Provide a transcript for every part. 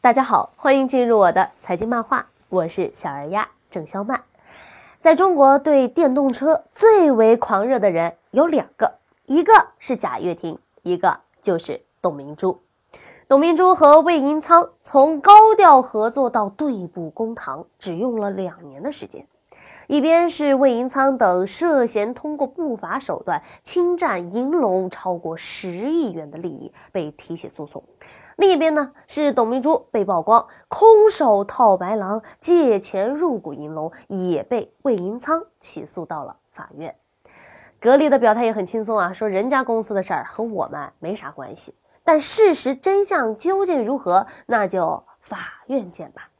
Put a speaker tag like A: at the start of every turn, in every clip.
A: 大家好，欢迎进入我的财经漫画，我是小二丫郑肖曼。在中国，对电动车最为狂热的人有两个，一个是贾跃亭，一个就是董明珠。董明珠和魏银仓从高调合作到对簿公堂，只用了两年的时间。一边是魏银仓等涉嫌通过不法手段侵占银龙超过十亿元的利益被提起诉讼。另一边呢，是董明珠被曝光空手套白狼借钱入股银龙，也被魏银仓起诉到了法院。格力的表态也很轻松啊，说人家公司的事儿和我们没啥关系。但事实真相究竟如何，那就法院见吧。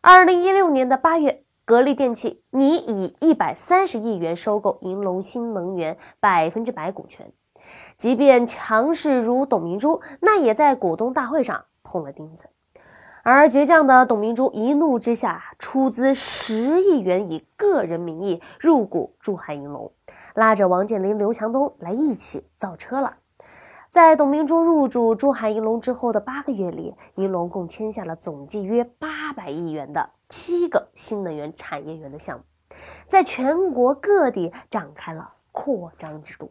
A: 二零一六年的八月，格力电器拟以一百三十亿元收购银龙新能源百分之百股权。即便强势如董明珠，那也在股东大会上碰了钉子。而倔强的董明珠一怒之下，出资十亿元以个人名义入股珠海银龙，拉着王健林、刘强东来一起造车了。在董明珠入主珠海银龙之后的八个月里，银龙共签下了总计约八百亿元的七个新能源产业园的项目，在全国各地展开了扩张之路。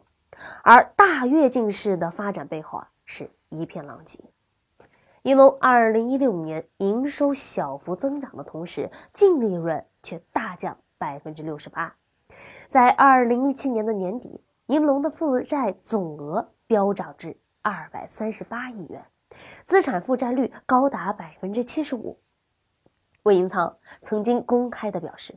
A: 而大跃进式的发展背后啊，是一片狼藉。银龙二零一六年营收小幅增长的同时，净利润却大降百分之六十八。在二零一七年的年底，银龙的负债总额飙涨至二百三十八亿元，资产负债率高达百分之七十五。魏银仓曾经公开的表示，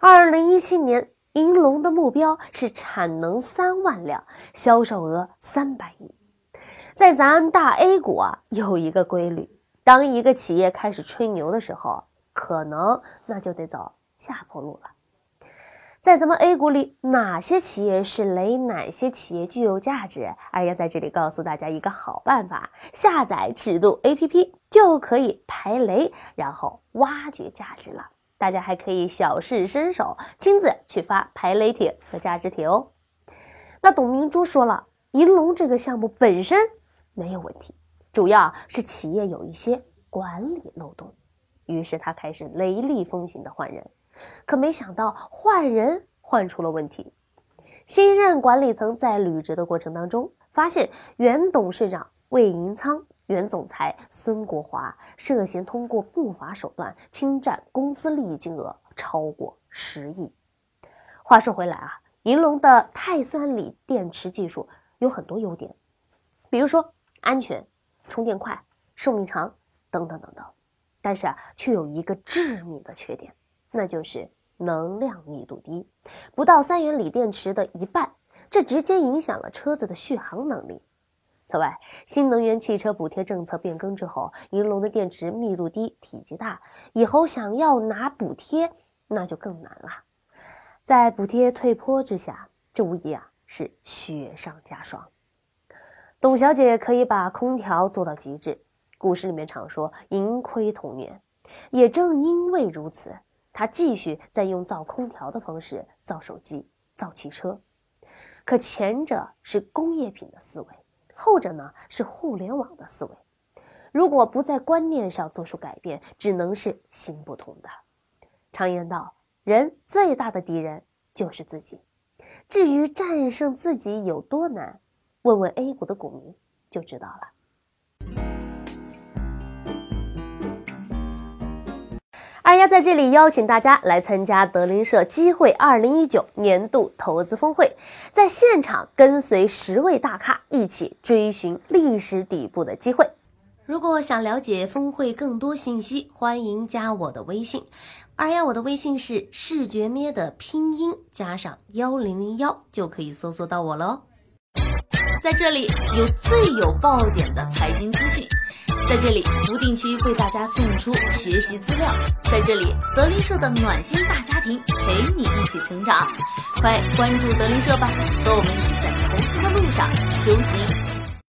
A: 二零一七年。银龙的目标是产能三万辆，销售额三百亿。在咱大 A 股啊，有一个规律：当一个企业开始吹牛的时候，可能那就得走下坡路了。在咱们 A 股里，哪些企业是雷，哪些企业具有价值？二丫在这里告诉大家一个好办法：下载尺度 APP 就可以排雷，然后挖掘价值了。大家还可以小试身手，亲自去发排雷帖和价值帖哦。那董明珠说了，银龙这个项目本身没有问题，主要是企业有一些管理漏洞。于是他开始雷厉风行的换人，可没想到换人换出了问题。新任管理层在履职的过程当中，发现原董事长魏银仓。原总裁孙国华涉嫌通过不法手段侵占公司利益金额超过十亿。话说回来啊，银龙的钛酸锂电池技术有很多优点，比如说安全、充电快、寿命长等等等等，但是啊，却有一个致命的缺点，那就是能量密度低，不到三元锂电池的一半，这直接影响了车子的续航能力。此外，新能源汽车补贴政策变更之后，银龙的电池密度低、体积大，以后想要拿补贴那就更难了。在补贴退坡之下，这无疑啊是雪上加霜。董小姐可以把空调做到极致，股市里面常说盈亏同源，也正因为如此，她继续在用造空调的方式造手机、造汽车。可前者是工业品的思维。后者呢是互联网的思维，如果不在观念上做出改变，只能是行不通的。常言道，人最大的敌人就是自己。至于战胜自己有多难，问问 A 股的股民就知道了。二丫在这里邀请大家来参加德林社机会二零一九年度投资峰会，在现场跟随十位大咖一起追寻历史底部的机会。如果想了解峰会更多信息，欢迎加我的微信。二丫，我的微信是视觉咩的拼音加上幺零零幺，就可以搜索到我了。在这里有最有爆点的财经资讯。在这里不定期为大家送出学习资料，在这里德林社的暖心大家庭陪你一起成长，快关注德林社吧，和我们一起在投资的路上修行。